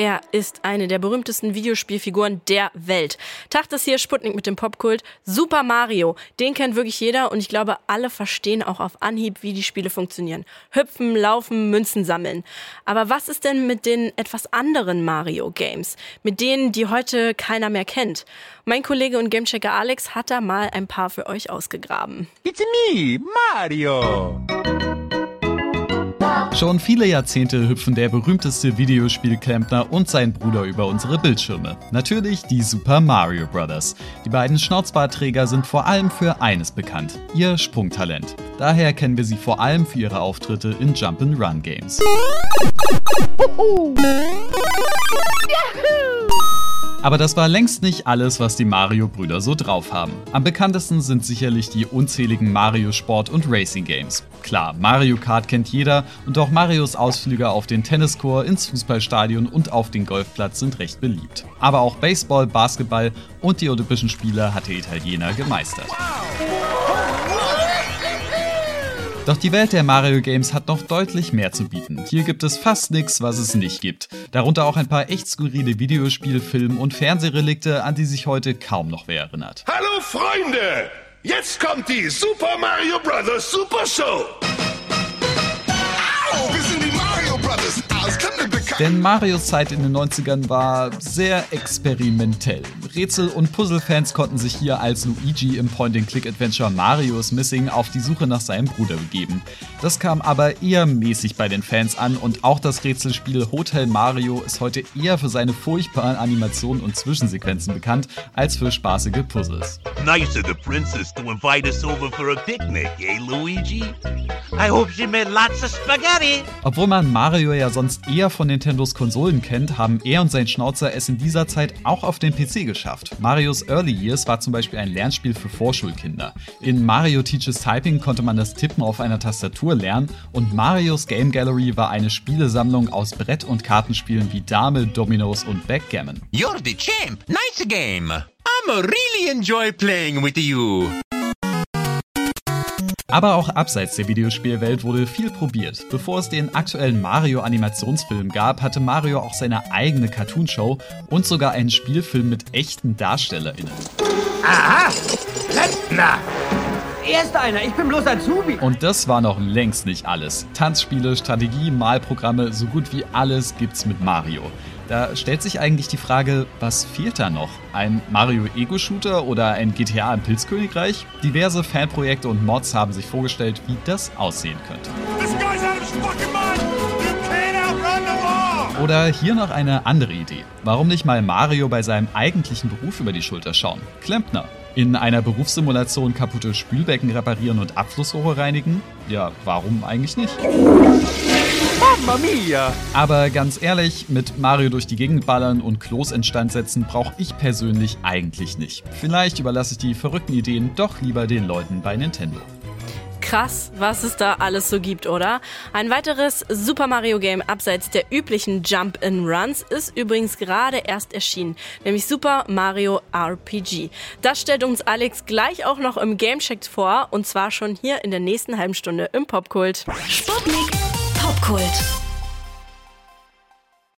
er ist eine der berühmtesten Videospielfiguren der Welt. Tag das hier Sputnik mit dem Popkult. Super Mario, den kennt wirklich jeder und ich glaube, alle verstehen auch auf Anhieb, wie die Spiele funktionieren. Hüpfen, laufen, Münzen sammeln. Aber was ist denn mit den etwas anderen Mario Games? Mit denen, die heute keiner mehr kennt? Mein Kollege und Gamechecker Alex hat da mal ein paar für euch ausgegraben. It's me, Mario. Schon viele Jahrzehnte hüpfen der berühmteste Videospielklempner und sein Bruder über unsere Bildschirme. Natürlich die Super Mario Bros. Die beiden Schnauzbartträger sind vor allem für eines bekannt, ihr Sprungtalent. Daher kennen wir sie vor allem für ihre Auftritte in Jump'n'Run Games. Aber das war längst nicht alles, was die Mario-Brüder so drauf haben. Am bekanntesten sind sicherlich die unzähligen Mario-Sport- und Racing-Games. Klar, Mario Kart kennt jeder und auch Marios Ausflüge auf den Tenniscourt, ins Fußballstadion und auf den Golfplatz sind recht beliebt. Aber auch Baseball, Basketball und die Olympischen Spiele hat der Italiener gemeistert. Doch die Welt der Mario Games hat noch deutlich mehr zu bieten. Hier gibt es fast nichts, was es nicht gibt. Darunter auch ein paar echt skurrile Videospiel-, Film- und Fernsehrelikte, an die sich heute kaum noch wer erinnert. Hallo Freunde! Jetzt kommt die Super Mario Bros. Super Show! Denn Marios Zeit in den 90ern war sehr experimentell. Rätsel- und Puzzle-Fans konnten sich hier als Luigi im Point-and-Click-Adventure Mario is Missing auf die Suche nach seinem Bruder begeben. Das kam aber eher mäßig bei den Fans an und auch das Rätselspiel Hotel Mario ist heute eher für seine furchtbaren Animationen und Zwischensequenzen bekannt als für spaßige Puzzles. Nice of the princess to invite us over for a picnic, eh, Luigi? I hope she made lots of spaghetti. Obwohl man Mario ja sonst eher von Nintendos Konsolen kennt, haben er und sein Schnauzer es in dieser Zeit auch auf den PC geschafft. Marios Early Years war zum Beispiel ein Lernspiel für Vorschulkinder. In Mario Teaches Typing konnte man das Tippen auf einer Tastatur lernen und Marios Game Gallery war eine Spielesammlung aus Brett- und Kartenspielen wie Dame, Dominos und Backgammon. You're the champ. Nice game. I'm really enjoy playing with you. Aber auch abseits der Videospielwelt wurde viel probiert. Bevor es den aktuellen Mario-Animationsfilm gab, hatte Mario auch seine eigene Cartoonshow und sogar einen Spielfilm mit echten DarstellerInnen. Aha! Rentner! Erst einer, ich bin bloß Azubi. Und das war noch längst nicht alles. Tanzspiele, Strategie, Malprogramme, so gut wie alles gibt's mit Mario. Da stellt sich eigentlich die Frage, was fehlt da noch? Ein Mario Ego-Shooter oder ein GTA im Pilzkönigreich? Diverse Fanprojekte und Mods haben sich vorgestellt, wie das aussehen könnte. Oder hier noch eine andere Idee. Warum nicht mal Mario bei seinem eigentlichen Beruf über die Schulter schauen? Klempner. In einer Berufssimulation kaputte Spülbecken reparieren und Abflussrohre reinigen? Ja, warum eigentlich nicht? Mamma mia. Aber ganz ehrlich, mit Mario durch die Gegend ballern und Klos instand setzen brauche ich persönlich eigentlich nicht. Vielleicht überlasse ich die verrückten Ideen doch lieber den Leuten bei Nintendo. Krass, was es da alles so gibt, oder? Ein weiteres Super Mario Game abseits der üblichen Jump-in-Runs ist übrigens gerade erst erschienen, nämlich Super Mario RPG. Das stellt uns Alex gleich auch noch im Gamecheck vor und zwar schon hier in der nächsten halben Stunde im Popkult. Sputnik Popkult.